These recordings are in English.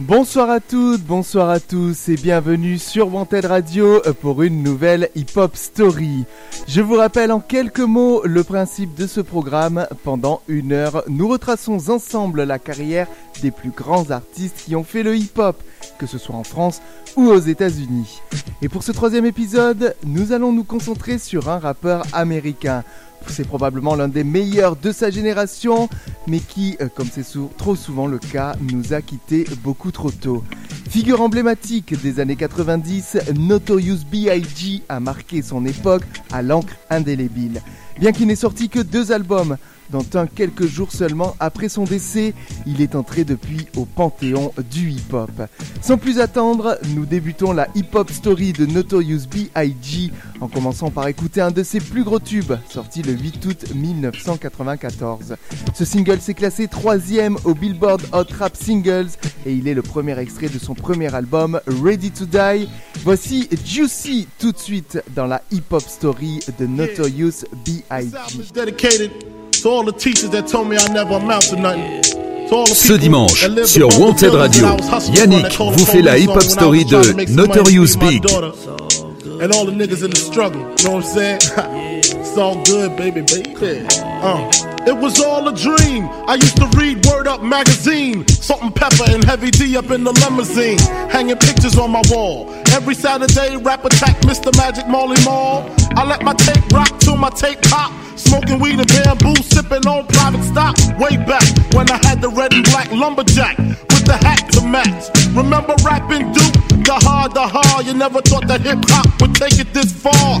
Bonsoir à toutes, bonsoir à tous et bienvenue sur Wanted Radio pour une nouvelle Hip Hop Story. Je vous rappelle en quelques mots le principe de ce programme. Pendant une heure, nous retraçons ensemble la carrière des plus grands artistes qui ont fait le hip hop, que ce soit en France ou aux États-Unis. Et pour ce troisième épisode, nous allons nous concentrer sur un rappeur américain. C'est probablement l'un des meilleurs de sa génération, mais qui, euh, comme c'est trop souvent le cas, nous a quittés beaucoup trop tôt. Figure emblématique des années 90, Notorious B.I.G. a marqué son époque à l'encre indélébile. Bien qu'il n'ait sorti que deux albums, dont un quelques jours seulement après son décès, il est entré depuis au panthéon du hip-hop. Sans plus attendre, nous débutons la hip-hop story de Notorious B.I.G. en commençant par écouter un de ses plus gros tubes, sorti le 8 août 1994. Ce single s'est classé troisième au Billboard Hot Rap Singles et il est le premier extrait de son premier album Ready to Die. Voici Juicy tout de suite dans la hip-hop story de Notorious B.I.G. Ce dimanche, sur Wanted Radio, Yannick vous fait la hip-hop story de Notorious Big. And all the niggas in the struggle, you know what I'm saying? it's all good, baby, baby. Uh. It was all a dream. I used to read Word Up magazine. Salt-n-Pepa and Heavy D up in the limousine. Hanging pictures on my wall. Every Saturday, rap attack Mr. Magic Marley Marl. I let my tape rock till my tape pop. Smoking weed and bamboo, sipping on private stock. Way back when I had the red and black lumberjack with the hat to match. Remember rapping Duke? The hard, the hard. You never thought that hip hop would take it this far.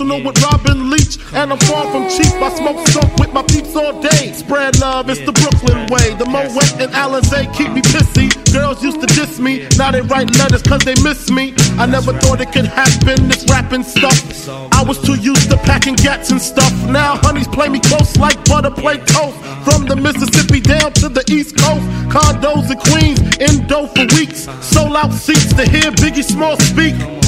And personal with Robin Leach. And I'm far from cheap. I smoke skunk with my peeps all day. Spread love, it's the Brooklyn way. The Moet and Alizé keep me pissy. Girls used to diss me, now they write letters cause they miss me. I never thought it could happen, this rapping stuff. I was too used to packing gats and stuff. Now honeys play me close like butter play toast. From the Mississippi down to the East Coast. Condos in Queens, in dough for weeks. Sold out seats to hear Biggie Small speak.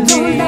Are to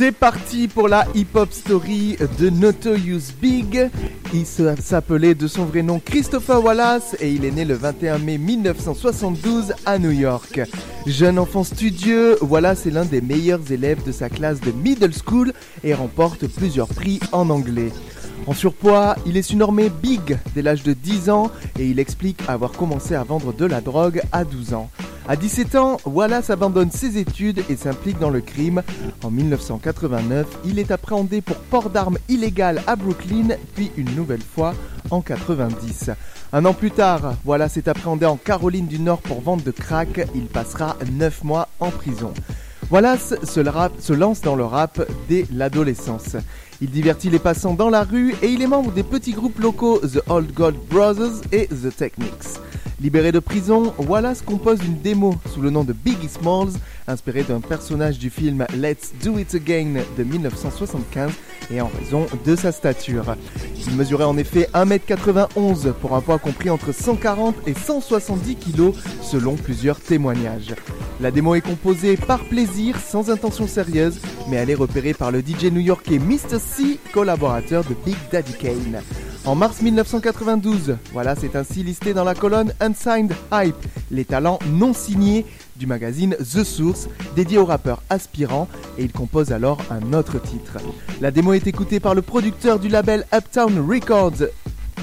C'est parti pour la hip-hop story de Notorious Big. Il s'appelait de son vrai nom Christopher Wallace et il est né le 21 mai 1972 à New York. Jeune enfant studieux, Wallace est l'un des meilleurs élèves de sa classe de middle school et remporte plusieurs prix en anglais. En surpoids, il est surnommé Big dès l'âge de 10 ans et il explique avoir commencé à vendre de la drogue à 12 ans. À 17 ans, Wallace abandonne ses études et s'implique dans le crime. En 1989, il est appréhendé pour port d'armes illégales à Brooklyn, puis une nouvelle fois en 90. Un an plus tard, Wallace est appréhendé en Caroline du Nord pour vente de crack. Il passera 9 mois en prison. Wallace se, lance dans le rap dès l'adolescence. Il divertit les passants dans la rue et il est membre des petits groupes locaux The Old Gold Brothers et The Technics. Libéré de prison, Wallace compose une démo sous le nom de Biggie Smalls, inspiré d'un personnage du film Let's Do It Again de 1975 et en raison de sa stature. Il mesurait en effet 1m91 pour un poids compris entre 140 et 170 kg selon plusieurs témoignages. La démo est composée par plaisir, sans intention sérieuse, mais elle est repérée par le DJ new-yorkais Mr. C, collaborateur de Big Daddy Kane. En mars 1992, voilà, c'est ainsi listé dans la colonne Unsigned Hype, les talents non signés du magazine The Source, dédié aux rappeurs aspirants, et il compose alors un autre titre. La démo est écoutée par le producteur du label Uptown Records,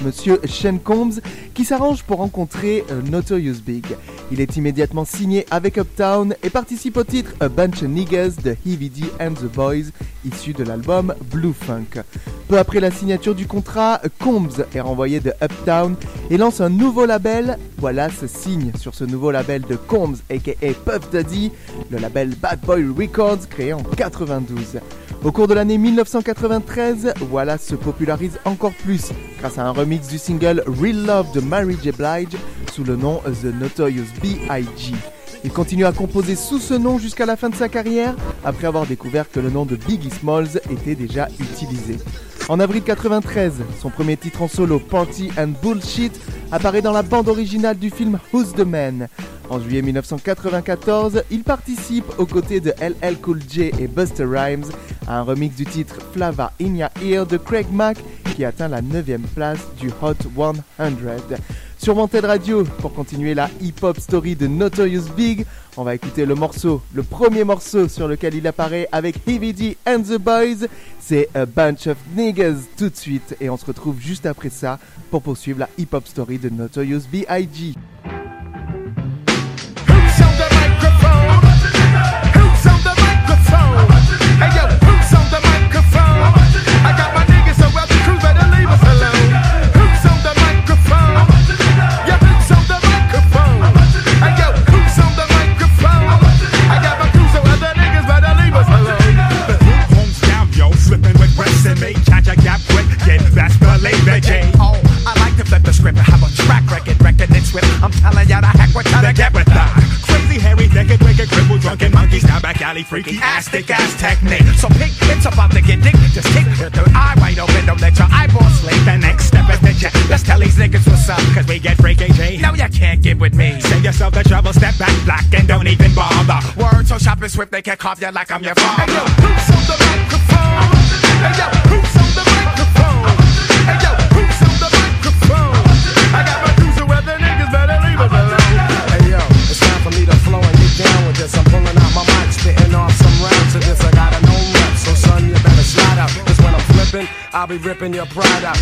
Monsieur Shane Combs, qui s'arrange pour rencontrer euh, Notorious Big. Il est immédiatement signé avec Uptown et participe au titre A Bunch of Niggas de Heavy D and the Boys, issu de l'album Blue Funk. Peu après la signature du contrat, Combs est renvoyé de Uptown et lance un nouveau label. Wallace signe sur ce nouveau label de Combs, aka Puff Daddy, le label Bad Boy Records créé en 92. Au cours de l'année 1993, Wallace se popularise encore plus grâce à un remix du single Real Love de Mary J. Blige sous le nom The Notorious B.I.G. Il continue à composer sous ce nom jusqu'à la fin de sa carrière, après avoir découvert que le nom de Biggie Smalls était déjà utilisé. En avril 93, son premier titre en solo, Party and Bullshit, apparaît dans la bande originale du film Who's the Man. En juillet 1994, il participe aux côtés de LL Cool J et Buster Rhymes à un remix du titre Flava In Your Ear de Craig Mack qui atteint la 9ème place du Hot 100. Sur Wanted Radio, pour continuer la hip-hop story de Notorious Big, on va écouter le morceau, le premier morceau sur lequel il apparaît avec Heavy and the Boys, c'est A Bunch of Niggas tout de suite. Et on se retrouve juste après ça pour poursuivre la hip-hop story de Notorious B.I.G. swift, they can't carve you like I'm your father. Hey, yo, who's on the microphone? Hey, yo, who's on the microphone? Hey, yo, who's on the microphone? I got my cruiser where the niggas better leave us alone. Hey, yo, it's time for me to flow and get down with this. I'm pulling out my mic, spitting off some rounds to this. I got a known rep, so son, you better slide out. Cause when I'm flipping, I'll be ripping your pride out.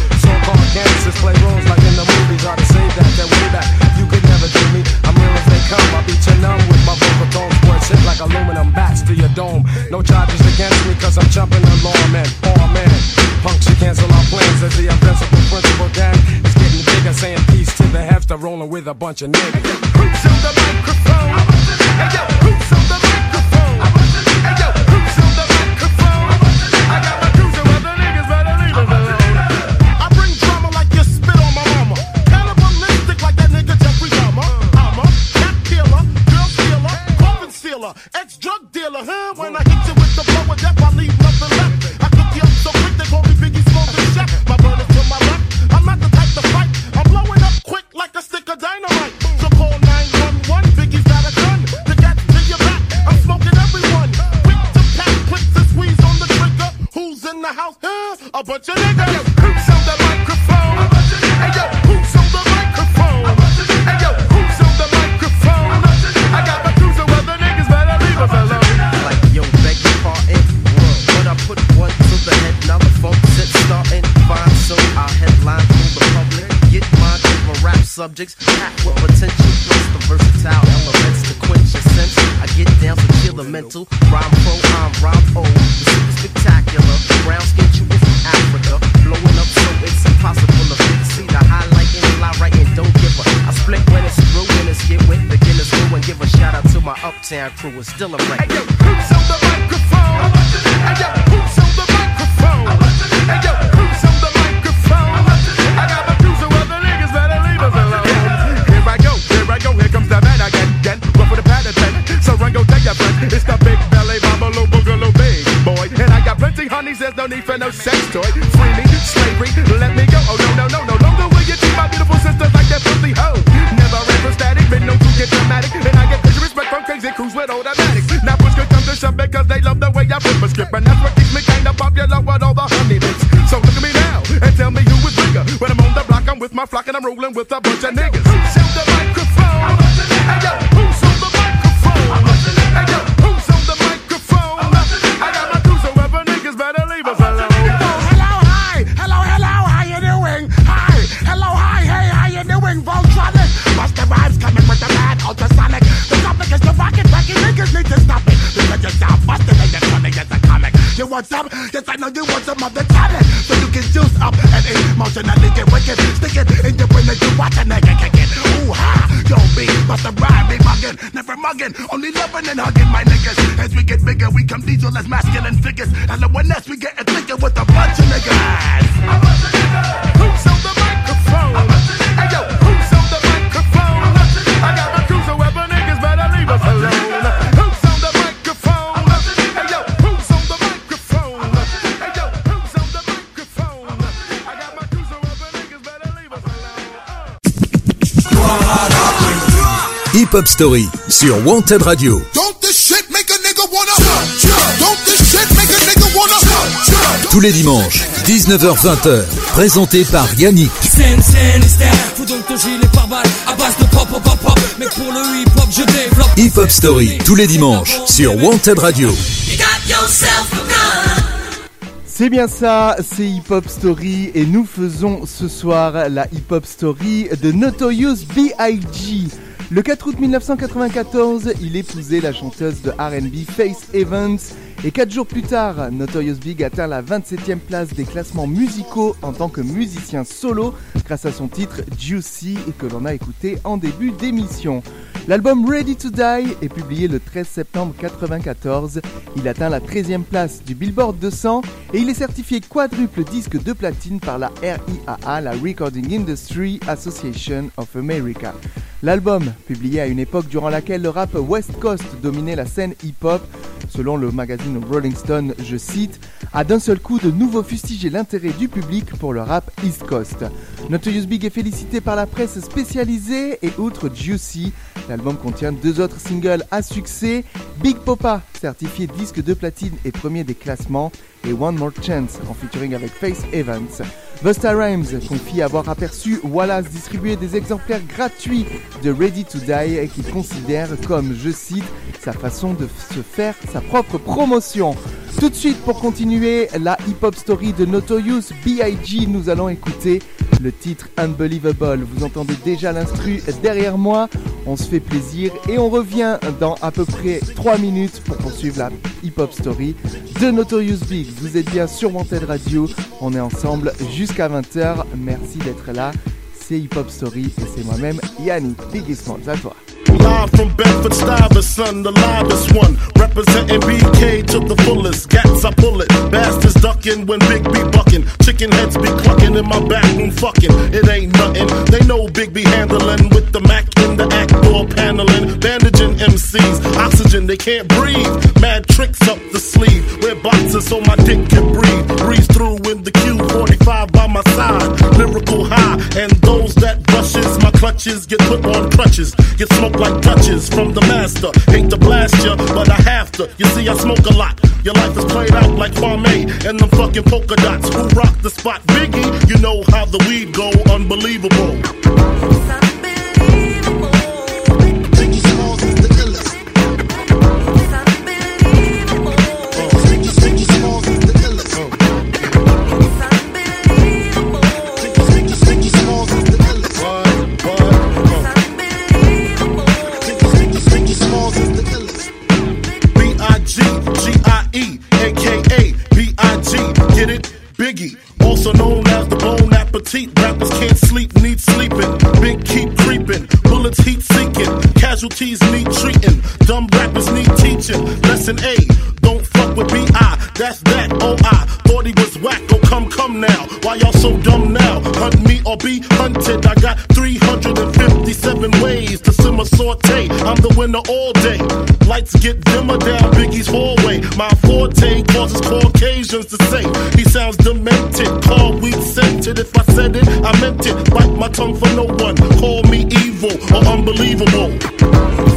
bunch of niggas. subjects packed with potential. Plus the versatile elements to quench your sense. I get down to kill the mental. Rhyme pro, I'm rhyme old. The is spectacular. Brown skin you from Africa. Blowing up so it's impossible to fix. See the highlight in the lie and Don't give a. I split when it's through and it's get with beginners Guinness and give a shout out to my uptown crew. It's still a record. mugging, only loving and hugging my niggas. As we get bigger, we come diesel as masculine figures. And when we get a thicker with a bunch of niggas. A bunch of niggas. Hip Hop Story sur Wanted Radio. Tous les dimanches, 19h-20h, présenté par Yannick. Hip Hop Story, tous les dimanches, sur Wanted Radio. C'est bien ça, c'est Hip Hop Story et nous faisons ce soir la Hip Hop Story de Notorious B.I.G. Le 4 août 1994, il épousait la chanteuse de RB Faith Evans et 4 jours plus tard, Notorious Big atteint la 27e place des classements musicaux en tant que musicien solo grâce à son titre Juicy que l'on a écouté en début d'émission. L'album Ready to Die est publié le 13 septembre 1994. Il atteint la 13e place du Billboard 200 et il est certifié quadruple disque de platine par la RIAA, la Recording Industry Association of America. L'album, publié à une époque durant laquelle le rap West Coast dominait la scène hip-hop, selon le magazine Rolling Stone, je cite, a d'un seul coup de nouveau fustigé l'intérêt du public pour le rap East Coast. Notorious Big est félicité par la presse spécialisée et outre Juicy, l'album contient deux autres singles à succès, Big Popa, certifié disque de platine et premier des classements, et One More Chance en featuring avec Face Evans. Busta Rhymes confie avoir aperçu Wallace distribuer des exemplaires gratuits de Ready to Die et qu'il considère comme, je cite, sa façon de se faire sa propre promotion. Tout de suite, pour continuer la hip-hop story de Notorious B.I.G., nous allons écouter le titre Unbelievable. Vous entendez déjà l'instru derrière moi. On se fait plaisir et on revient dans à peu près 3 minutes pour poursuivre la hip-hop story de Notorious Big. Vous êtes bien sur Wanted Radio. On est ensemble jusqu'à 20h. Merci d'être là. C'est Hip Hop Story et c'est moi-même Yannick Biggie Smalls. À toi. Live from Bedford Stuyvesant, the livest one. Representing BK to the fullest. Gats, I pull it. Bastards ducking when Big B bucking. Chicken heads be clucking in my back room fucking. It ain't nothing. They know Big B handling with the Mac in the act door paneling. Bandaging MCs. Oxygen, they can't breathe. Mad tricks up the sleeve. Wear boxes so my dick can breathe. Breeze through in the Q45 by my side. Lyrical high. And those that brushes my clutches get put on crutches. Get smoked like Dutches from the master. Hate to blast ya, but I have to. You see, I smoke a lot. Your life is played out like Kwame and them fucking polka dots. Who rock the spot? Biggie, you know how the weed go. Unbelievable. Biggie, also known as the Bone Appetit. Rappers can't sleep, need sleeping. Big keep creeping, bullets heat seeking. Casualties need treating. Dumb rappers need teaching. Lesson A, don't fuck with B-I, that's that, oh I Thought he was whack, oh come, come now. Why y'all so dumb now? Hunt me or be hunted. I got 357 ways to simmer saute. I'm the winner all day. Lights get dimmer down Biggie's hallway. My forte causes Caucasians to say he sounds demented. Call weed scented. If I said it, I meant it. Bite my tongue for no one. Call me evil or unbelievable.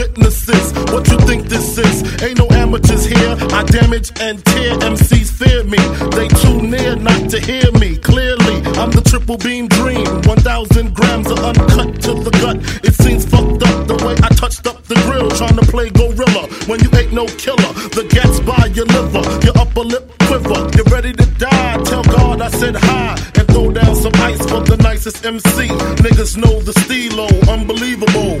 Witnesses. What you think this is? Ain't no amateurs here. I damage and tear MCs fear me. They too near not to hear me clearly. I'm the triple beam dream. 1,000 grams of uncut to the gut. It seems fucked up the way I touched up the grill, trying to play gorilla when you ain't no killer. The gats by your liver, your upper lip quiver. You're ready to die? Tell God I said hi and throw down some ice for the nicest MC. Niggas know the stilo, unbelievable.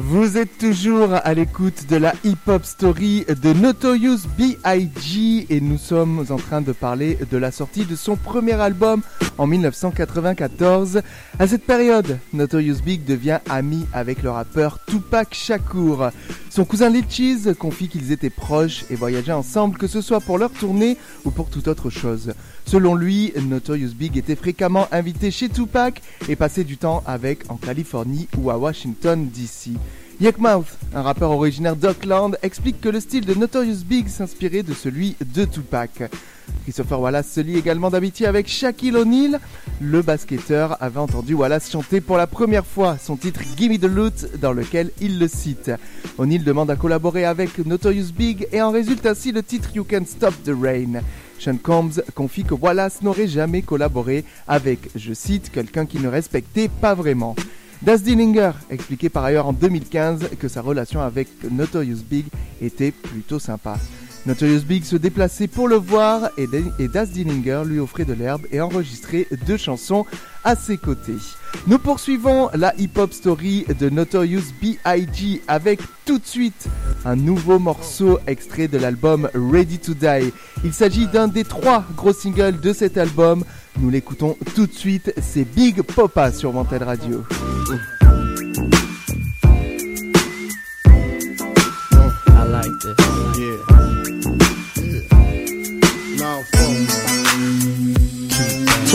Vous êtes toujours à l'écoute de la hip-hop story de Notorious B.I.G. et nous sommes en train de parler de la sortie de son premier album en 1994. À cette période, Notorious Big devient ami avec le rappeur Tupac Shakur. Son cousin Lil confie qu'ils étaient proches et voyageaient ensemble, que ce soit pour leur tournée ou pour toute autre chose. Selon lui, Notorious Big était fréquemment invité chez Tupac et passait du temps avec en Californie ou à Washington DC. Yakmouth, un rappeur originaire d'Auckland, explique que le style de Notorious Big s'inspirait de celui de Tupac. Christopher Wallace se lie également d'amitié avec Shaquille O'Neal. Le basketteur avait entendu Wallace chanter pour la première fois son titre Gimme the Loot dans lequel il le cite. O'Neal demande à collaborer avec Notorious Big et en résulte ainsi le titre You Can Stop the Rain. Sean Combs confie que Wallace n'aurait jamais collaboré avec, je cite, quelqu'un qu'il ne respectait pas vraiment. Das Dillinger expliquait par ailleurs en 2015 que sa relation avec Notorious Big était plutôt sympa. Notorious Big se déplaçait pour le voir et, et Das Dillinger lui offrait de l'herbe et enregistrait deux chansons à ses côtés. Nous poursuivons la hip-hop story de Notorious B.I.G. avec tout de suite un nouveau morceau extrait de l'album Ready to Die. Il s'agit d'un des trois gros singles de cet album. Nous l'écoutons tout de suite, c'est Big Popa sur Wanted Radio. I like this. Now,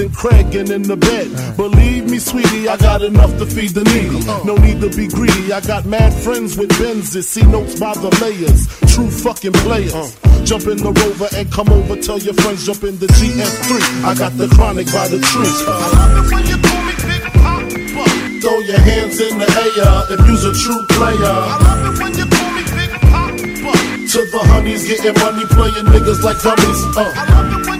than Craig and in the bed. Believe me, sweetie, I got enough to feed the needy. No need to be greedy. I got mad friends with Benzes. See notes by the layers. True fucking players. Jump in the rover and come over. Tell your friends jump in the GF3. I got the chronic by the tree. Throw your hands in the air if you's a true player. I love it when you call To the honeys getting money, playing niggas like dummies. Uh.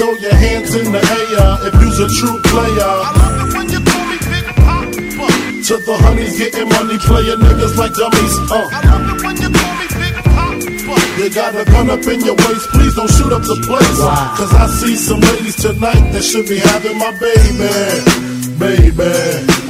Throw your hands in the air if you's a true player. I love it when you call me Big Papa. To the honeys getting money, playing niggas like dummies. Uh. I love it when you call me Big Papa. You got a gun up in your waist, please don't shoot up the place. Cause I see some ladies tonight that should be having my baby. Baby.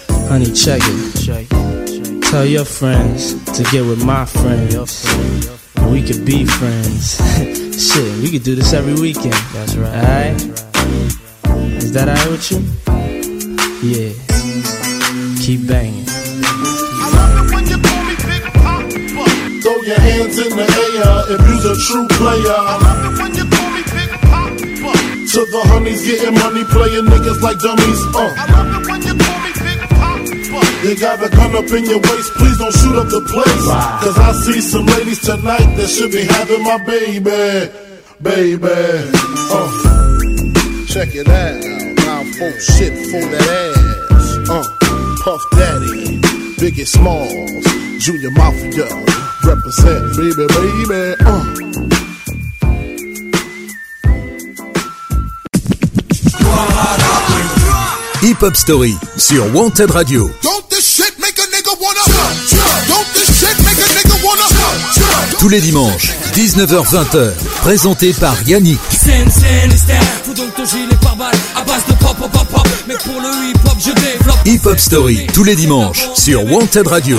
Honey, check it. Tell your friends to get with my friends. And we could be friends. Shit, we could do this every weekend. That's right. Alright? Is that alright with you? Yeah. Keep banging. Throw your hands in the air if you's a true player. To the honeys getting money, playing niggas like dummies. Uh. You got a gun up in your waist, please don't shoot up the place. Cause I see some ladies tonight that should be having my baby. Baby. Uh. Check it out. Now full shit for that ass. Uh. Puff Daddy. Biggie Smalls. Junior Mafia. Represent, baby, baby. Uh. Hip Hop Story sur Wanted Radio. Tous les dimanches, 19h-20h, présenté par Yannick. Hip Hop Story, tous les dimanches, sur Wanted Radio.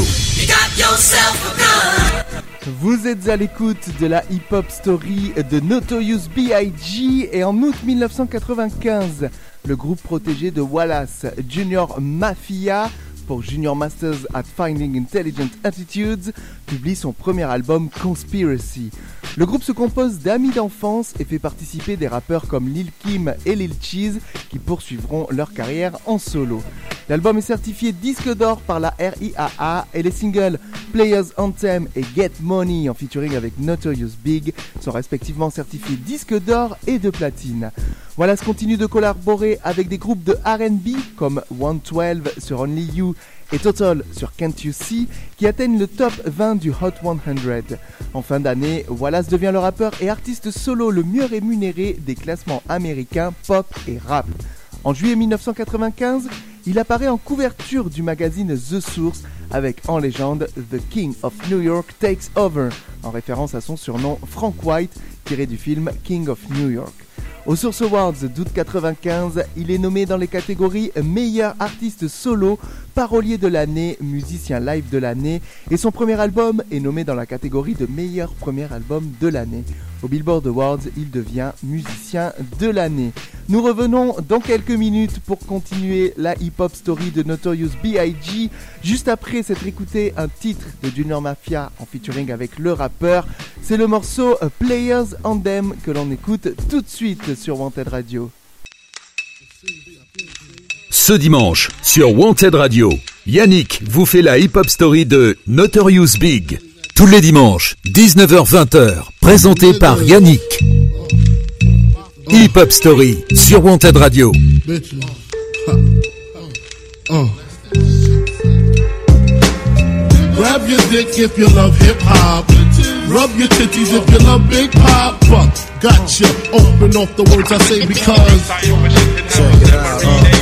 Vous êtes à l'écoute de la hip-hop story de Notorious B.I.G. et en août 1995, le groupe protégé de Wallace, Junior Mafia, pour Junior Masters at Finding Intelligent Attitudes, publie son premier album Conspiracy. Le groupe se compose d'amis d'enfance et fait participer des rappeurs comme Lil Kim et Lil Cheese qui poursuivront leur carrière en solo. L'album est certifié disque d'or par la RIAA et les singles Players Anthem et Get Money en featuring avec Notorious Big sont respectivement certifiés disque d'or et de platine. Wallace continue de collaborer avec des groupes de RB comme 112 sur Only You et Total sur Can't You See qui atteignent le top 20 du Hot 100. En fin d'année, Wallace devient le rappeur et artiste solo le mieux rémunéré des classements américains pop et rap. En juillet 1995, il apparaît en couverture du magazine The Source avec en légende The King of New York Takes Over, en référence à son surnom Frank White tiré du film King of New York. Aux Source Awards d'août 95, il est nommé dans les catégories meilleur artiste solo, parolier de l'année, musicien live de l'année et son premier album est nommé dans la catégorie de meilleur premier album de l'année. Au Billboard Awards, il devient musicien de l'année. Nous revenons dans quelques minutes pour continuer la hip-hop story de Notorious B.I.G. Juste après s'être écouté un titre de Junior Mafia en featuring avec le rappeur, c'est le morceau A Players Anthem que l'on écoute tout de suite sur Wanted Radio. Ce dimanche, sur Wanted Radio, Yannick vous fait la hip-hop story de Notorious Big. Tous les dimanches, 19h-20h, présenté par Yannick. Hip Hop Story sur Wanted Radio. Rub your titties if you love big pop. Gotcha. Open off the words I say because. Check it out. Uh,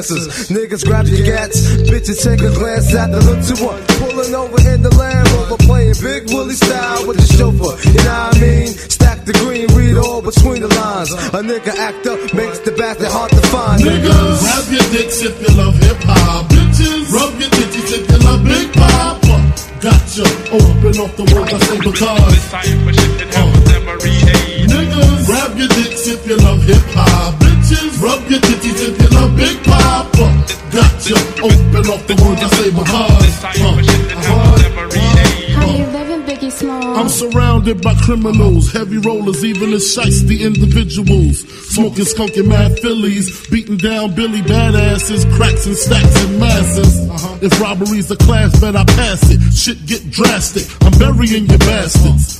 dancers. Niggas grab your gats. Bitches take a glance at the look to one. Pulling over in the Land Rover. Playing Big Willie style with the chauffeur. You know what I mean? Stack the green, read all between the lines. A nigga act up makes the bastard hard to find. Niggas, grab your dicks if you love hip hop. Bitches, rub your titties if you love big pop. Gotcha. Open off the words I say because. Uh. Niggas, grab your dicks if you love hip hop. Bitches, rub your titties if you love big pop. Gotcha. Open off the words I say because. How you living, Biggie Small? I'm surrounded by criminals, heavy rollers, even the shiesty individuals. Smoking skunky mad fillies, beating down Billy badasses, cracks and stacks and masses. Uh-huh. If robbery's a class, bet I pass it. Shit get drastic, I'm burying your bastards.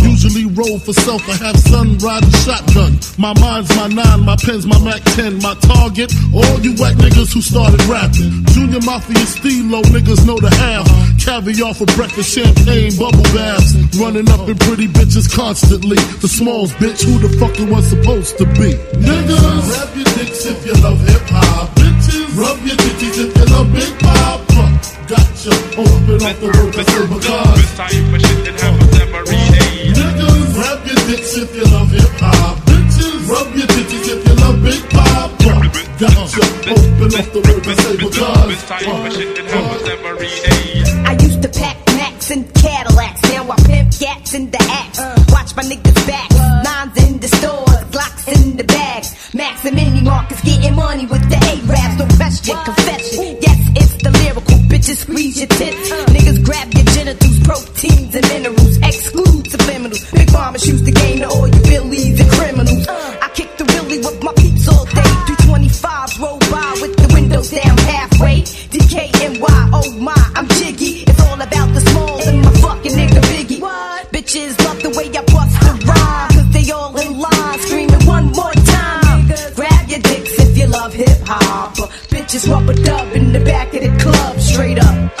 Usually roll for self, I have sun riding shotgun. My mind's my nine, my pen's my Mac 10, my target. All you whack niggas who started rapping. Junior Mafia Stilo, niggas know the half. Caviar for breakfast, champagne, bubble baths. Running up in pretty bitches constantly. The smalls, bitch, who the fuck you was supposed to be? Niggas, grab your dicks if you love hip hop. Bitches, rub your titties if you love big pop. Gotcha, open up the world, that's the because. Niggas, grab your dicks if you love hip hop. Bitches, rub your titties if you love big pop. Gotcha, uh, open up the world, that's the because. but shit that happens uh. every day. I used to pack Macs and Cadillacs. Now I pimp gats in the axe. Watch my niggas back. Nines in the stores, Glocks in the bags. Max and Mini Marcus getting money with the A-Raps. No question, confession. Yes, it's the lyrical. Bitches squeeze your tits. Uh. Niggas grab your genitals, proteins and minerals. Exclude subliminals. Big mama shoots the game to all you billies and criminals. I kick the willy with my peeps all day. 325 roll by with the windows down halfway. DKNY, oh my, I'm jiggy. It's all about the smalls and my fucking nigga Biggie. Bitches love the way I bust the rhyme. Cause they all in line screaming one more time. Grab your dicks if you love hip hop. Bitches rubber dub in the back of the club straight up.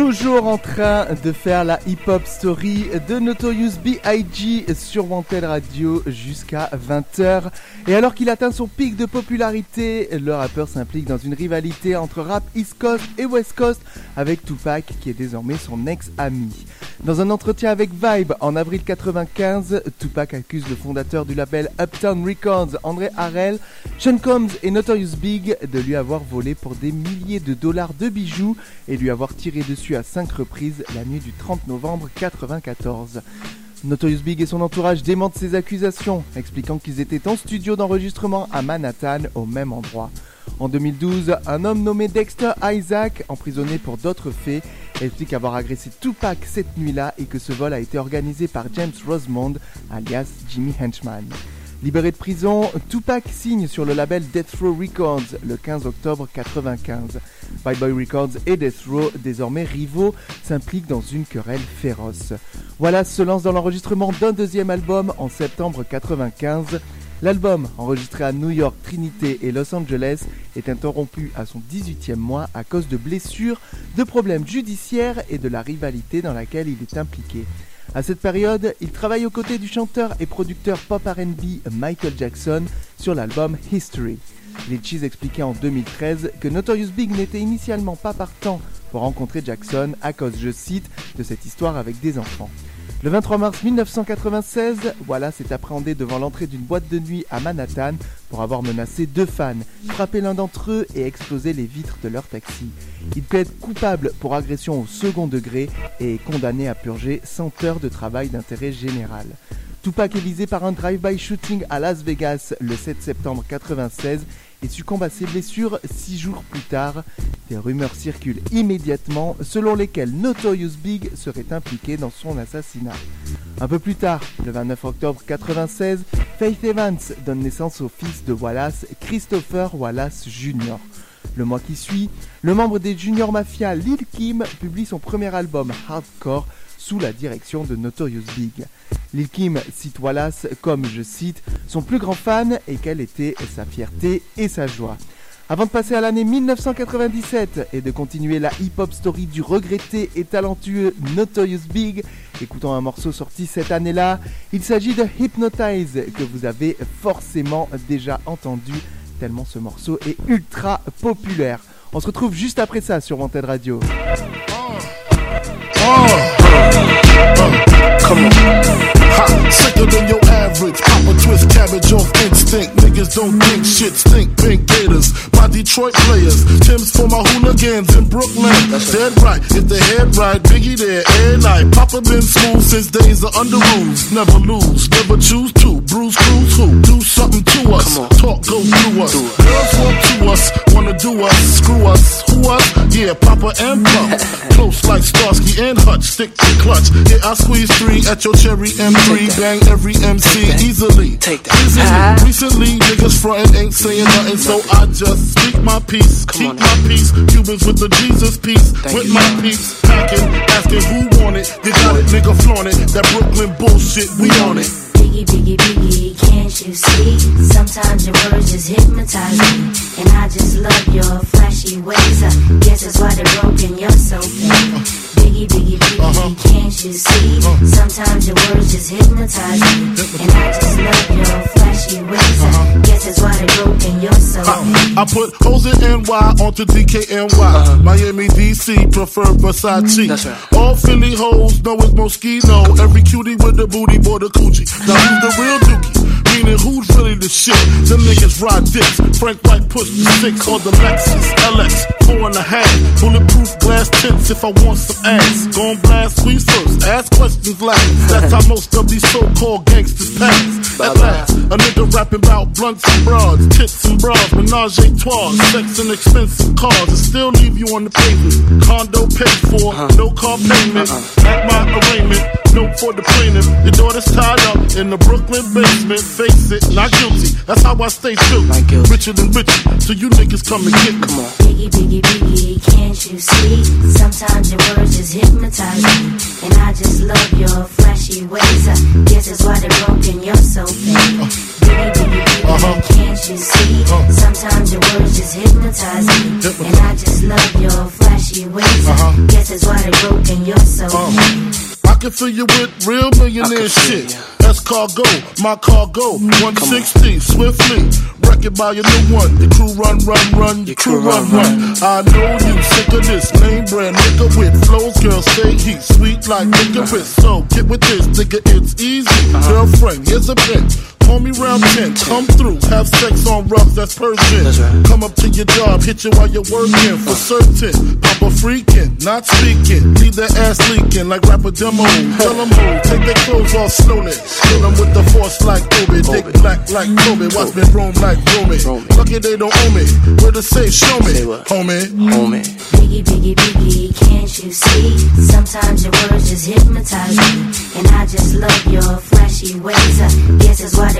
Toujours en train de faire la hip-hop story de Notorious B.I.G. sur Wanted Radio jusqu'à 20h. Et alors qu'il atteint son pic de popularité, le rappeur s'implique dans une rivalité entre rap East Coast et West Coast avec Tupac qui est désormais son ex-ami. Dans un entretien avec Vibe en avril 95, Tupac accuse le fondateur du label Uptown Records, André Harrell, Sean Combs et Notorious Big de lui avoir volé pour des milliers de dollars de bijoux et lui avoir tiré dessus à 5 reprises la nuit du 30 novembre 94. Notorious Big et son entourage démentent ces accusations, expliquant qu'ils étaient en studio d'enregistrement à Manhattan au même endroit. En 2012, un homme nommé Dexter Isaac, emprisonné pour d'autres faits, explique avoir agressé Tupac cette nuit-là et que ce vol a été organisé par James Rosemond, alias Jimmy Henchman. Libéré de prison, Tupac signe sur le label Death Row Records le 15 octobre 95. Bad Boy Records et Death Row, désormais rivaux, s'impliquent dans une querelle féroce. Wallace se lance dans l'enregistrement d'un deuxième album en septembre 95. L'album, enregistré à New York, Trinité et Los Angeles, est interrompu à son 18e mois à cause de blessures, de problèmes judiciaires et de la rivalité dans laquelle il est impliqué. À cette période, il travaille aux côtés du chanteur et producteur pop RB Michael Jackson sur l'album History. Cheese expliquait en 2013 que Notorious Big n'était initialement pas partant pour rencontrer Jackson à cause, je cite, de cette histoire avec des enfants. Le 23 mars 1996, Wallace est appréhendé devant l'entrée d'une boîte de nuit à Manhattan pour avoir menacé deux fans, frappé l'un d'entre eux et explosé les vitres de leur taxi. Il plaide coupable pour agression au second degré et condamné à purger 100 heures de travail d'intérêt général. Tupac est visé par un drive-by shooting à Las Vegas le 7 septembre 96 et succombe à ses blessures six jours plus tard. Des rumeurs circulent immédiatement selon lesquelles Notorious Big serait impliqué dans son assassinat. Un peu plus tard, le 29 octobre 96, Faith Evans donne naissance au fils de Wallace, Christopher Wallace Jr. Le mois qui suit, le membre des Junior Mafia Lil Kim publie son premier album Hardcore sous la direction de Notorious Big. Lil Kim cite Wallace comme, je cite, son plus grand fan et quelle était sa fierté et sa joie. Avant de passer à l'année 1997 et de continuer la hip-hop story du regretté et talentueux Notorious Big, écoutons un morceau sorti cette année-là. Il s'agit de Hypnotize que vous avez forcément déjà entendu tellement ce morceau est ultra populaire. On se retrouve juste après ça sur Wanted Radio. Come on. Ha, sicker than your average. Papa twist cabbage off instinct. Niggas don't think shit stink. Pink gators. My Detroit players. Tim's for my hooligans in Brooklyn. Dead right. If the head right, Biggie there every night. Papa been smooth since days of under rules. Never lose. Never choose to. Bruise, cruise, who? Do something to us. Talk, go through us. Girls want to us. Wanna do us. Screw us. Who us? Yeah, Papa and Puff. Close like Starsky and Hutch. Stick to clutch. Yeah, I squeeze three at your cherry M3. Bang every MC easily. Take that. Easily. Recently, niggas frontin' ain't saying nothing, so I just speak my peace. Keep my peace. Cubans with the Jesus peace. with my peace. Packing, asking who want it. You got it, nigga, flaunt it. That Brooklyn bullshit, we on it. Biggie, biggie, biggie, can't you see? Sometimes your words just hypnotize me. And I just love your flashy ways. I guess that's why they're broken, you're so fake. Biggie, biggie, biggie, uh-huh. can't you see? Uh-huh. Sometimes your words just hypnotize me. And I just love your flashy ways. I guess that's why they're broken, you're so fake. I put hoes in NY onto DKNY. Uh-huh. Miami, DC, prefer Versace. That's right. All Philly hoes know it's Moschino. Every cutie with the booty, boy, the coochie. Now who's the real dookie? Meaning who's really the shit? Them niggas ride dicks. Frank White push the six or the Lexus LX. Four and a half. Bulletproof glass tips if I want some ass. Gon' blast squeeze first. Ask questions last. That's how most of these so-called gangsters pass. At last, a nigga rapping about blunts and broads, tits and bras, menage a trois, sex and expensive cars, and still leave you on the pavement. Condo paid for, no car payment. At my arraignment, note for the plaintiff. Your daughter's tied up in the Brooklyn basement. Face it, not guilty. That's how I stay true. Richer than richer, so you niggas come and get me. Biggie, biggie, biggie, can't you see? Sometimes your words just hypnotize me. And I just love your flashy ways. Guess that's why they're broken, you're so fake. Biggie, biggie, uh-huh. biggie, can't you see? Uh-huh. Sometimes your words just hypnotize me. And I just love your flashy ways. I guess that's why they're broken, you're so fake. Uh-huh. I can fill you with real millionaire shit. That's cargo, my cargo, 160, swiftly. Wreck it by your new one. Your crew run, run, run, your crew run, run. I know you sick of this name brand nigga with flows, girl, say he sweet like licorice. So get with this, nigga, it's easy. Girlfriend, here's a pin. Call me round 10, come through, have sex on rough, that's Persian. Come up to your job, hit you while you're working, for certain. Papa freaking, not speaking, leave that ass leaking like rapper demo. Tell them who, take their clothes off slowly. Kill them with the force like Obi, dick black like Kobe, watch me roam like Romy. Lucky they don't owe me, where to say, show me, homie. Homie. Biggie, biggie, biggie, can't you see? Sometimes your words just hypnotize me. And I just love your flashy ways. I guess that's why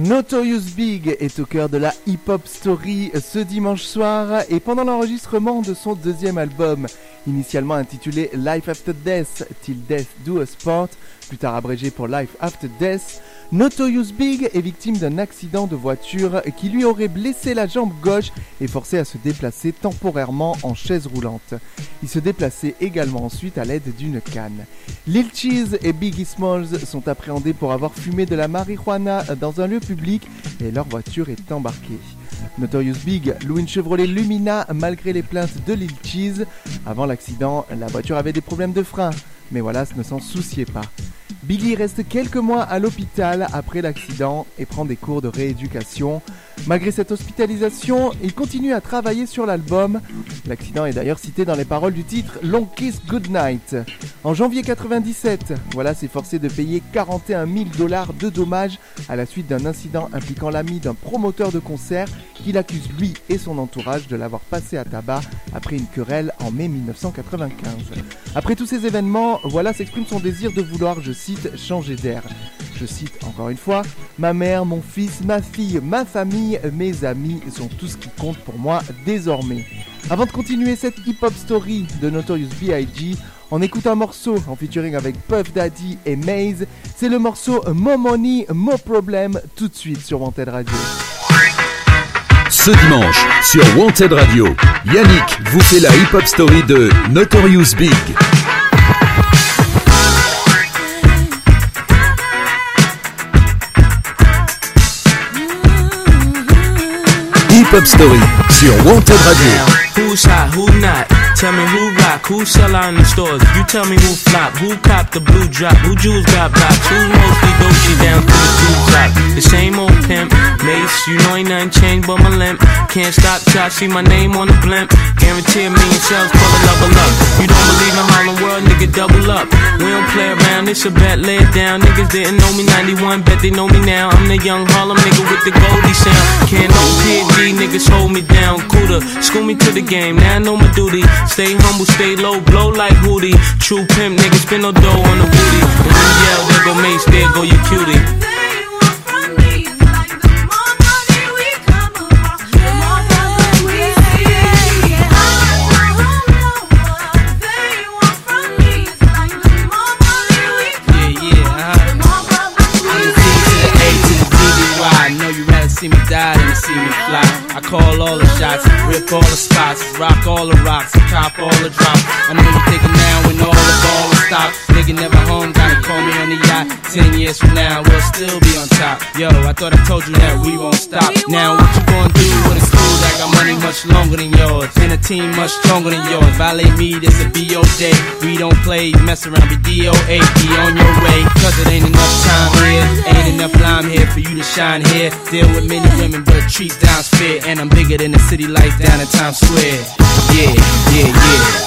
Notorious Big est au cœur de la Hip Hop Story ce dimanche soir et pendant l'enregistrement de son deuxième album, initialement intitulé Life After Death, Till Death Do Us Part, plus tard abrégé pour Life After Death, Notorious Big est victime d'un accident de voiture qui lui aurait blessé la jambe gauche et forcé à se déplacer temporairement en chaise roulante. Il se déplaçait également ensuite à l'aide d'une canne. Lil Cheese et Biggie Smalls sont appréhendés pour avoir fumé de la marijuana dans un lieu public et leur voiture est embarquée. Notorious Big loue une Chevrolet Lumina malgré les plaintes de Lil Cheese. Avant l'accident, la voiture avait des problèmes de frein, mais voilà, ce ne s'en souciait pas. Biggie reste quelques mois à l'hôpital après l'accident et prend des cours de rééducation. Malgré cette hospitalisation, il continue à travailler sur l'album. L'accident est d'ailleurs cité dans les paroles du titre Long Kiss Goodnight. En janvier 97, voilà s'est forcé de payer 41 000 dollars de dommages à la suite d'un incident impliquant l'ami d'un promoteur de concert qu'il accuse lui et son entourage de l'avoir passé à tabac après une querelle en mai 1995. Après tous ces événements, voilà s'exprime son désir de vouloir, je cite, changer d'air. Je cite encore une fois, ma mère, mon fils, ma fille, ma famille, mes amis sont tout ce qui compte pour moi désormais. Avant de continuer cette hip-hop story de Notorious B.I.G., on écoute un morceau en featuring avec Puff Daddy et Maze. C'est le morceau Mo Money, Mo Problem, tout de suite sur Wanted Radio. Ce dimanche, sur Wanted Radio, Yannick vous fait la hip-hop story de Notorious Big. Hip-hop story sur Wanted Radio. Who's hot, who not? Tell me who who sell out in the stores. You tell me who flop, who cop the blue drop, who jewels got blocks, who's mostly Dolce down to the two top. The same old pimp, Mase, you know ain't nothing changed but my limp. Can't stop till I see my name on the blimp. Guarantee a million sales, pull a level up. You don't believe in Harlem World, nigga, double up. We don't play around, it's a bet, lay it down. Niggas didn't know me 91, bet they know me now. I'm the young Harlem nigga with the Goldie sound. Can't no PD, niggas hold me down. Cooler, school me to the game, now I know my duty. Stay humble, stay low, blow like Hootie. True pimp, niggas spin no dough on the booty. And when you yell, there go Mase, there go your cutie. Call all the shots, rip all the spots, rock all the rocks, cop all the drops. I know you thinking now when all the ball will stop. Nigga never home, gotta call me on the yacht. Ten years from now, we'll still be on top. Yo, I thought I told you that we won't stop. Now what you gonna do with a crew that got money much longer than yours? And a team much stronger than yours. Violate me, this a BO day. We don't play, mess around, be DOA. Be on your way, cause it ain't enough time here. Ain't enough lime here for you to shine here. Deal with many women, but treat fair. And I'm bigger than the city lights down in Times Square. Yeah, yeah, yeah.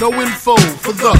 No info for the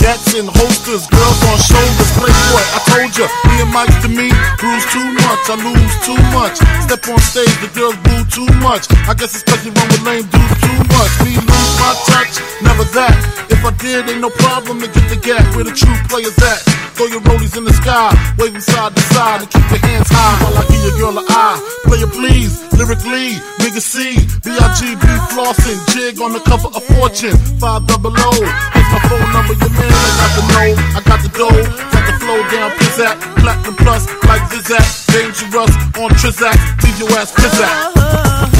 Gats in holsters, girls on shoulders. Playboy, I told ya. Me and Mike to me, bruise too much. I lose too much. Step on stage, the girls boo too much. I guess it's cause you run with lame dudes too much. Me lose my touch, never that. If I did, ain't no problem to get the gap where the true players at. Throw your rollies in the sky, waving side to side, and keep your hands high while I give your girl an eye. Player please, lyrically, nigga C, B-I-G-B flossing, jig on the cover of Fortune, 5 double O. Here's my phone number, your man, I got the know, I got the dough, got the flow down, pizzat, platinum plus, like Zizak, dangerous on Trizak, leave your ass pizzat. Uh-huh.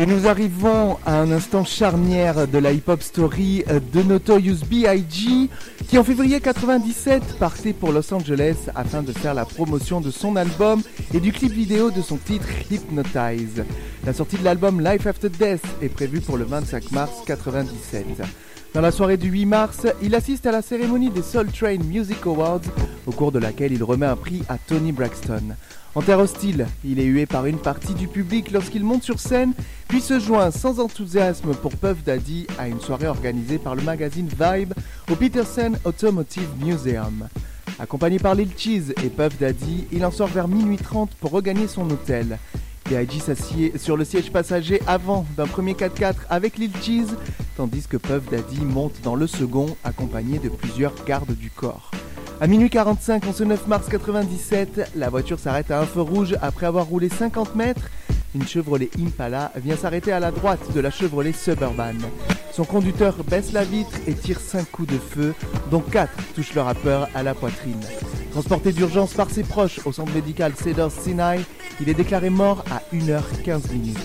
Et nous arrivons à un instant charnière de la hip-hop story euh, de Notorious B.I.G. qui en février 97 partait pour Los Angeles afin de faire la promotion de son album et du clip vidéo de son titre Hypnotize. La sortie de l'album Life After Death est prévue pour le 25 mars 97. Dans la soirée du 8 mars, il assiste à la cérémonie des Soul Train Music Awards, au cours de laquelle il remet un prix à Tony Braxton. En terre hostile, il est hué par une partie du public lorsqu'il monte sur scène, puis se joint sans enthousiasme pour Puff Daddy à une soirée organisée par le magazine Vibe au Peterson Automotive Museum. Accompagné par Lil Cheese et Puff Daddy, il en sort vers minuit 30 pour regagner son hôtel. B.I.G. s'assied sur le siège passager avant d'un premier 4x4 avec Lil Cheese, tandis que Puff Daddy monte dans le second accompagné de plusieurs gardes du corps. À minuit 45, en ce 9 mars 97, la voiture s'arrête à un feu rouge après avoir roulé 50 mètres. Une Chevrolet Impala vient s'arrêter à la droite de la Chevrolet Suburban. Son conducteur baisse la vitre et tire 5 coups de feu, dont 4 touchent le rappeur à la poitrine. Transporté d'urgence par ses proches au centre médical Cedars Sinai, il est déclaré mort à 1h15 minutes.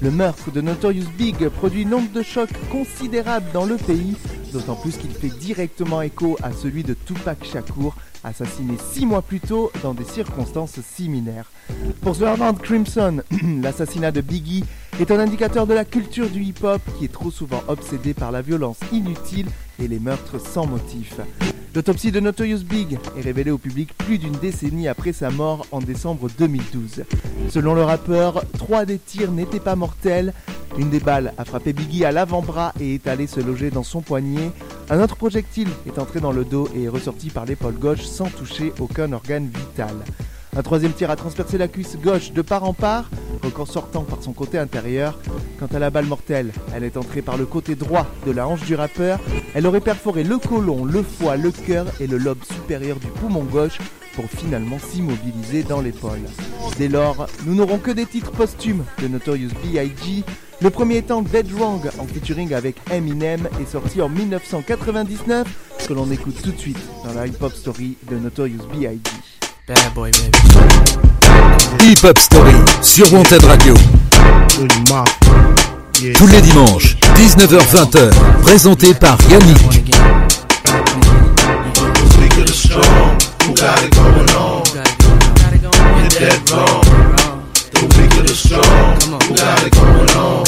Le meurtre de Notorious Big produit nombre de chocs considérables dans le pays, d'autant plus qu'il fait directement écho à celui de Tupac Shakur, assassiné 6 mois plus tôt dans des circonstances similaires. Pour Swervant Crimson, l'assassinat de Biggie est un indicateur de la culture du hip-hop qui est trop souvent obsédé par la violence inutile et les meurtres sans motif. L'autopsie de Notorious Big est révélée au public plus d'une décennie après sa mort en décembre 2012. Selon le rappeur, trois des tirs n'étaient pas mortels. Une des balles a frappé Biggie à l'avant-bras et est allée se loger dans son poignet. Un autre projectile est entré dans le dos et est ressorti par l'épaule gauche sans toucher aucun organe vital. Un troisième tir a transpercé la cuisse gauche de part en part, record sortant par son côté intérieur. Quant à la balle mortelle, elle est entrée par le côté droit de la hanche du rappeur. Elle aurait perforé le côlon, le foie, le cœur et le lobe supérieur du poumon gauche pour finalement s'immobiliser dans l'épaule. Dès lors, nous n'aurons que des titres posthumes de Notorious B.I.G. Le premier étant Dead Wrong en featuring avec Eminem est sorti en 1999, que l'on écoute tout de suite dans la hip-hop story de Notorious B.I.G. Bad boy, baby. Hip Hop Story sur Wanted Radio. Tous les dimanches, 19h-20h, présenté par Yannick. Weak or who got it going on? You're dead wrong. The weak or the strong, who got it going on?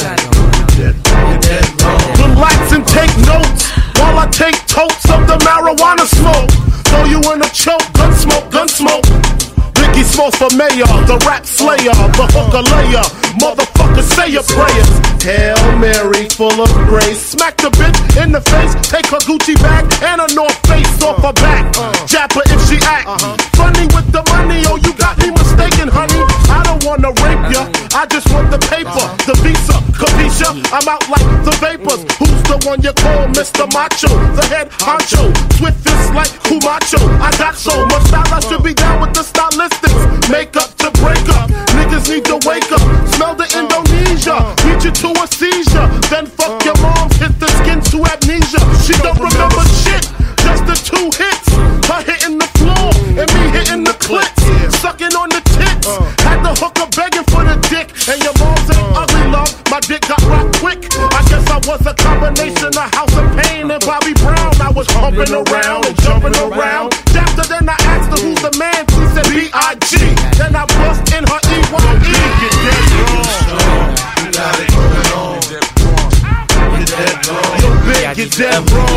You're dead wrong. Relax and take notes while I take totes of the marijuana smoke. Throw you in a choke, gun smoke, gun smoke. Biggie Smalls for mayor, the rap slayer, the hooker layer. Motherfucker, say your prayers. Hail Mary, full of grace. Smack the bitch in the face, take her Gucci bag and a North Face off her back. Jab her if she act. Uh-huh. Funny with the money, oh, you got me mistaken, honey. Wanna rape ya, I just want the paper, the visa, capisha. I'm out like the vapors. Who's the one you call Mr. Macho? The head honcho, swift is like Camacho. I got so much style, I should be down with the stylistics. Make up to break up, niggas need to wake up. Smell the Indonesia, beat you to a seizure. Then fuck your mom, hit the skin to amnesia. She don't remember shit, just the two hits. Her hitting the floor and me hitting the clits, Humping around and jumping around. Then I asked her who's the man. She said B.I.G. Then I bust in her. Get dead wrong. You got it on. You're wrong. Yo, big, get dead wrong.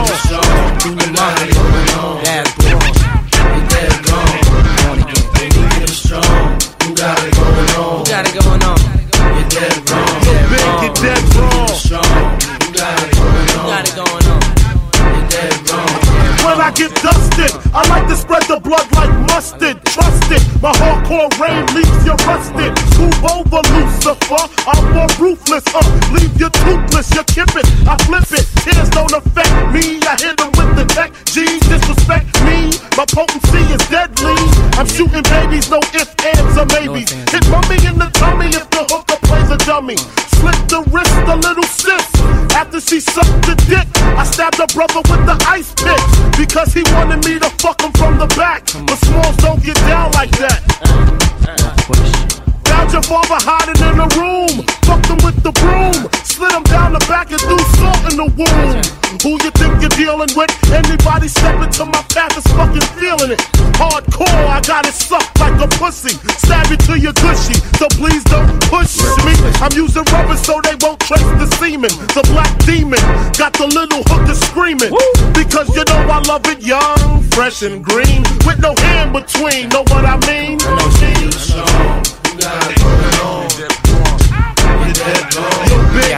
My rain leaves you rusted. Move over, Lucifer. I'm more ruthless, uh. Leave you toothless, you kip it, I flip it. Tears don't affect me, I hit them with the tech. G, disrespect me, my potency is deadly. I'm shooting babies, no ifs, ands, or maybes. Hit mummy in the tummy if the hooker plays a dummy. Slit the wrist, a little sis. After she sucked the dick, I stabbed her brother with Who you think you're dealing with? Anybody step into my path is fucking feeling it. Hardcore, I got it sucked like a pussy. Stab it to your gushy, so please don't push me. I'm using rubber so they won't trace the semen. The black demon got the little hooker screaming. Because you know I love it young, fresh and green, with no hand between. Know what I mean?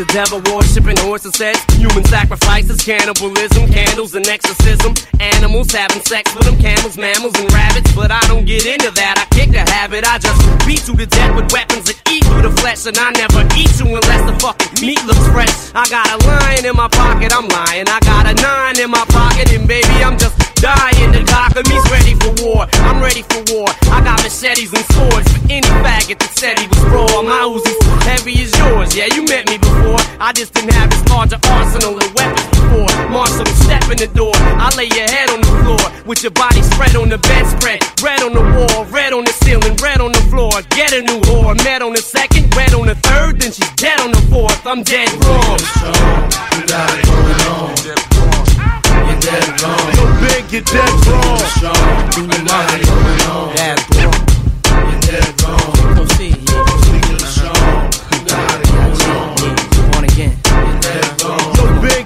the devil worshiping horses heads, human sacrifices, cannibalism, candles and exorcism, animals having sex with them, camels, mammals and rabbits. But I don't get into that, I kick the habit. I just beat you to death with weapons that eat through the flesh, and I never eat you unless the fucking meat looks fresh. I got a lion in my pocket, I'm lying. I got a nine in my pocket, and baby, I'm just dying. The cock of me's ready for war. I'm ready for war. I got machetes and swords for any faggot that said he was raw. My Uzi's heavy as yours. Yeah, you met me before. I just didn't have as large an arsenal of weapons before. Marshall, step in the door. I lay your head on the floor with your body spread on the bedspread. Red on the wall, red on the ceiling, red on the floor. Get a new whore. Met on the second, red on the third, then she's dead on the fourth. I'm dead wrong. You got it going. You're dead wrong. Yo, big, you're dead wrong. You got it going on. You're dead wrong. Proceed, You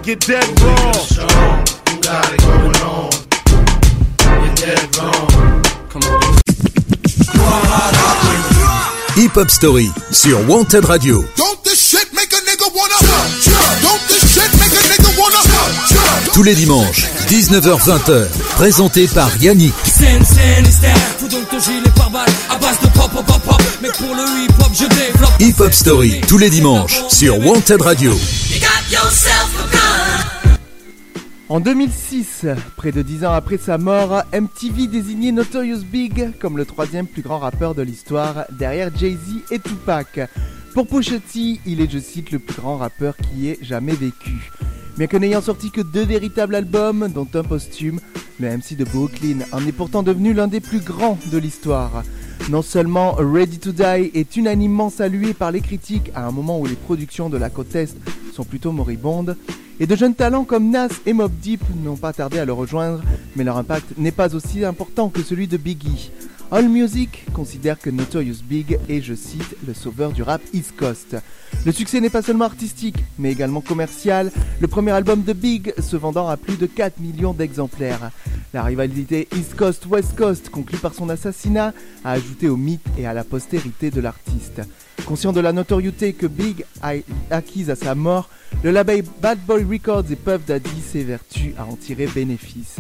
dead Hip Hop Story sur Wanted Radio. Tous les dimanches, 19h-20h, présenté par Yannick. Hip Hop Story, tous les dimanches, sur Wanted Radio. En 2006, près de 10 ans après sa mort, MTV désignait Notorious Big comme le troisième plus grand rappeur de l'histoire, derrière Jay-Z et Tupac. Pour T, il est, je cite, le plus grand rappeur qui ait jamais vécu. Bien que n'ayant sorti que deux véritables albums, dont un posthume, le MC de Brooklyn en est pourtant devenu l'un des plus grands de l'histoire. Non seulement Ready to Die est unanimement salué par les critiques à un moment où les productions de la côte Est sont plutôt moribondes, et de jeunes talents comme Nas et Mob Deep n'ont pas tardé à le rejoindre, mais leur impact n'est pas aussi important que celui de Biggie. All Music considère que Notorious Big est, je cite, le sauveur du rap East Coast. Le succès n'est pas seulement artistique, mais également commercial, le premier album de Big se vendant à plus de 4 millions d'exemplaires. La rivalité East Coast-West Coast, conclue par son assassinat, a ajouté au mythe et à la postérité de l'artiste. Conscient de la notoriété que Big a acquise à sa mort, le label Bad Boy Records et Puff Daddy s'évertuent à en tirer bénéfice.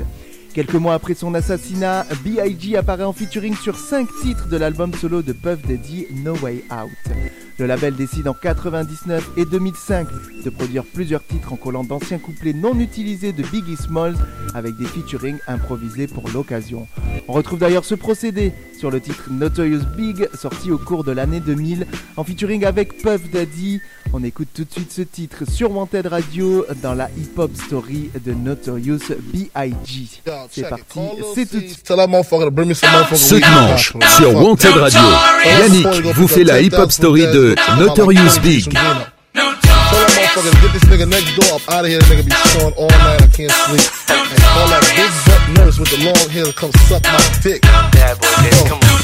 Quelques mois après son assassinat, B.I.G. apparaît en featuring sur 5 titres de l'album solo de Puff Daddy No Way Out. Le label décide en 99 et 2005 de produire plusieurs titres en collant d'anciens couplets non utilisés de Biggie Smalls avec des featuring improvisés pour l'occasion. On retrouve d'ailleurs ce procédé sur le titre Notorious Big sorti au cours de l'année 2000 en featuring avec Puff Daddy. On écoute tout de suite ce titre sur Wanted Radio dans la hip-hop story de Notorious B.I.G. C'est parti, c'est tout de suite. Ce dimanche, sur Wanted Radio, Yannick vous fait la hip-hop story de Notorious Big. Tell that motherfucker to get this nigga next door up out of here. That nigga be showing all night. I can't sleep. And call that big butt nurse with the long hair to come suck my dick. Yo,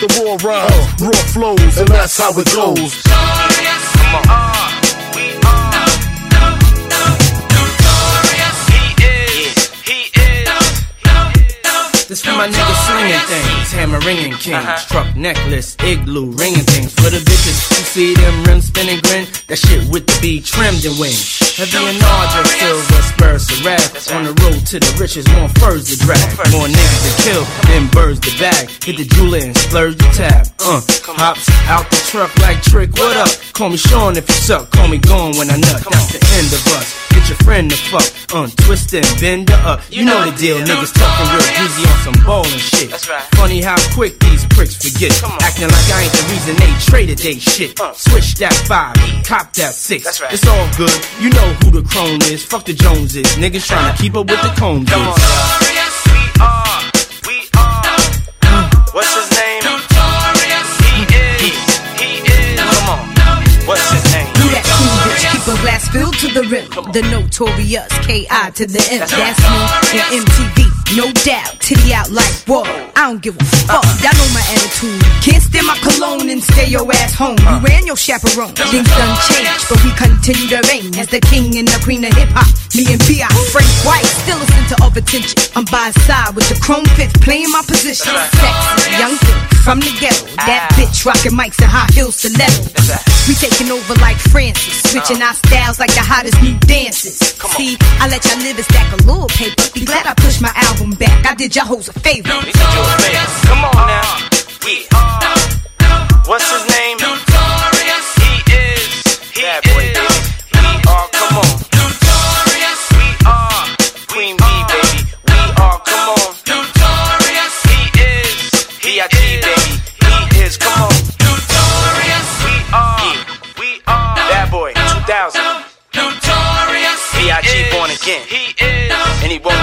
the raw rhymes, raw flows, and that's how it goes. This for my niggas slinging things, hammer ringing kings, truck necklace, igloo ringing things. For the bitches who see them rims spinning grin, that shit with the B trimmed and wings. Heavy and larger, silver spurs to rap. On the road to the riches, more furs to drag, more niggas to kill, then birds to bag. Hit the jeweler and splurge the tab. Uh, hops out the truck like trick. What up? Call me Sean if you suck. Call me gone when I nut. That's the end of us. Get your friend to fuck. Untwist and bend her up. You know the deal. Niggas talking real greasy on some ballin' shit. That's right. Funny how quick these pricks forget. Acting like I ain't the reason they traded they shit. Uh. Switch that five, cop that six. That's right. It's all good. You know who the crone is. Fuck the Joneses. Niggas trying to uh. keep up with the Combs. Notorious, we are, we are. What's his name? He is, he is. Come on, what's his name? Do that cool bitch, keep a glass filled to the rim. The notorious K.I. to the M. That's me on MTV, no doubt. Titty out like whoa. I don't give a fuck. Y'all know my attitude. Can't stand my cologne and stay your ass home. You ran your chaperone. Things done changed, but we continue to reign as the king and the queen of hip hop. Me and B.I. Frank White, still a center of attention. I'm by his side with the chrome fifth, playing my position. Sexy, young thing from the ghetto. That bitch rocking mics and high heels stiletto. We taking over like Francis, switching our styles like the hottest new dances. See, I let y'all live and stack a little paper. Be glad I pushed my album back. I did y'all hoes a favor. Come on now. We are. What's his name? Notorious. He is. He Bad is.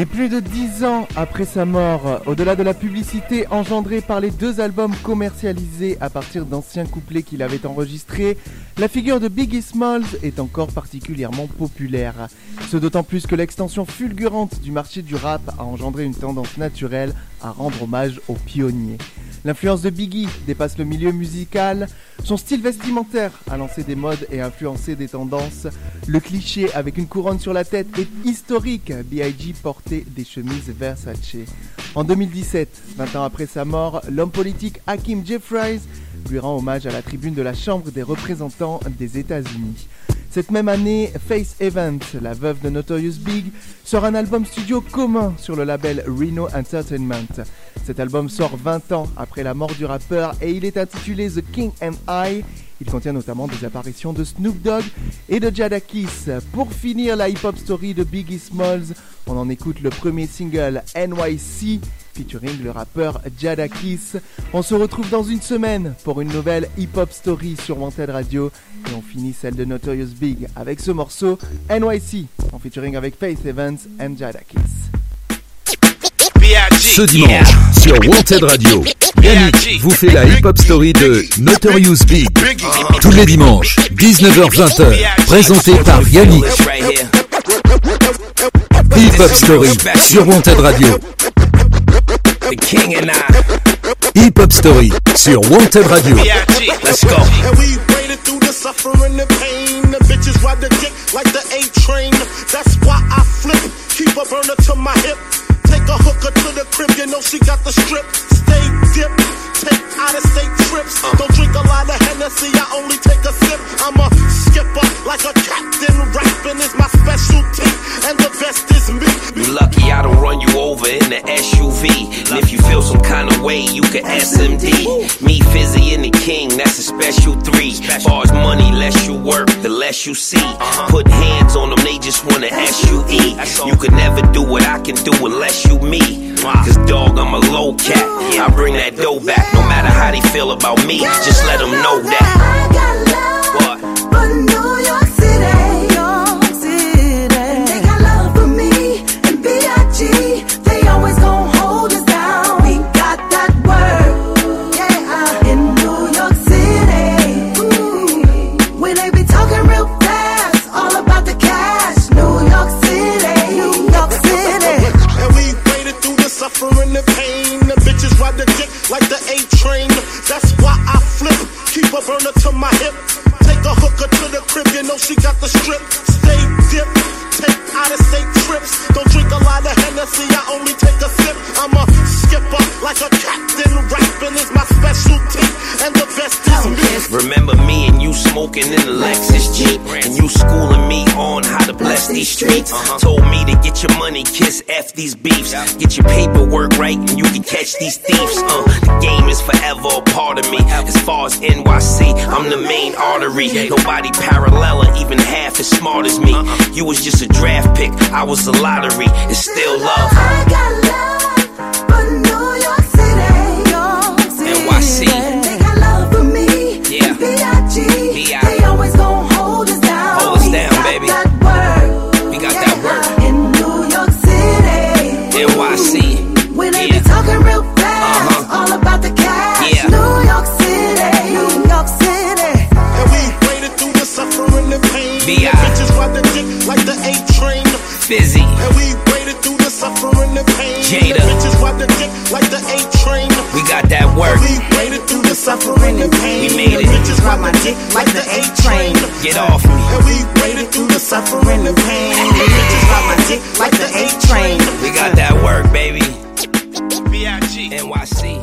Et plus de dix ans après sa mort, au-delà de la publicité engendrée par les deux albums commercialisés à partir d'anciens couplets qu'il avait enregistrés, la figure de Biggie Smalls est encore particulièrement populaire. Ce d'autant plus que l'extension fulgurante du marché du rap a engendré une tendance naturelle à rendre hommage aux pionniers. L'influence de Biggie dépasse le milieu musical, son style vestimentaire a lancé des modes et influencé des tendances. Le cliché avec une couronne sur la tête est historique, B.I.G. des chemises Versace. En 2017, 20 ans après sa mort, l'homme politique Hakim Jeffries lui rend hommage à la tribune de la Chambre des représentants des États-Unis. Cette même année, Face Event, la veuve de Notorious Big, sort un album studio commun sur le label Reno Entertainment. Cet album sort 20 ans après la mort du rappeur et il est intitulé The King and I. Il contient notamment des apparitions de Snoop Dogg et de Jadakiss. Pour finir la hip-hop story de Biggie Smalls, on en écoute le premier single NYC featuring le rappeur Jadakiss. On se retrouve dans une semaine pour une nouvelle hip-hop story sur Wanted Radio et on finit celle de Notorious Big avec ce morceau NYC en featuring avec Faith Evans and Jadakiss. Ce dimanche, sur Wanted Radio, Yannick vous fait la hip-hop story de Notorious Big. Tous les dimanches, 19h-20h, présenté par Yannick. Hip-hop story sur Wanted Radio. The king and I. Hip-hop story sur Wanted Radio. Let's go. And we waited through the suffering and pain. The bitches ride the dick like the A train. That's why I flip. Keep a burner to my hip. Take a hooker to the crib, you know she got the strip. Stay dip. Out of state trips. Don't drink a lot of Hennessy, I only take a sip. I'm a skipper like a captain. Rapping is my specialty. And the best is me. You lucky I don't run you over in the SUV. And if you feel some kind of way, you can SMD. Me, Fizzy, and the King, that's a special three. Far as money, less you work, the less you see. Put hands on them, they just wanna SUE. You can never do what I can do unless you me. Cause dog, I'm a low cat. I bring that dough back, no matter how they feel about me. Just let them know that. I got What? But New a burner to my hip. Take a hooker to the crib, you know she got the strip. Stay dip. Take out of state trips. Don't drink a lot of Hennessy, I only take a sip. I'm a skipper like a captain. Rapping is my specialty. And the best is me. Remember me and you smoking in the Lexus Jeep. And you schooling me on how to bless these streets. Told me to get your money, kiss F these beefs. Get your paperwork right and you can catch these thieves. Uh, The game is forever a part of me. As far as NYC, I'm the main artery. Nobody parallel or even half as smart as me. You was just a draft pick, I was a lottery It's still love I got love for New York City. NYC. They got love Jada. Bitches ride the dick like the A train. We got that work We waded through the suffering and pain. We made it. The bitches ride my dick like the A train. Get off me And we waded through the suffering and pain. The bitches ride my dick like the A train. We got that work, baby. NYC.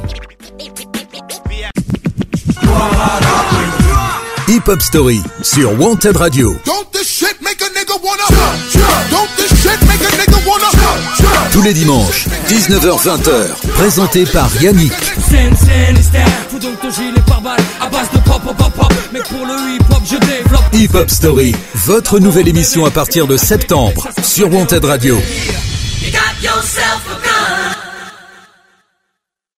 Hip Hop Story sur Wanted Radio. Don't this shit make a nigga wanna Don't this shit make a nigga wanna tous les dimanches, 19h-20h, présenté par Yannick. Hip Hop Story, votre nouvelle émission à partir de septembre sur Wanted Radio.